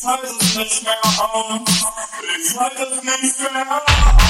Ich weiß es nicht mehr. Ich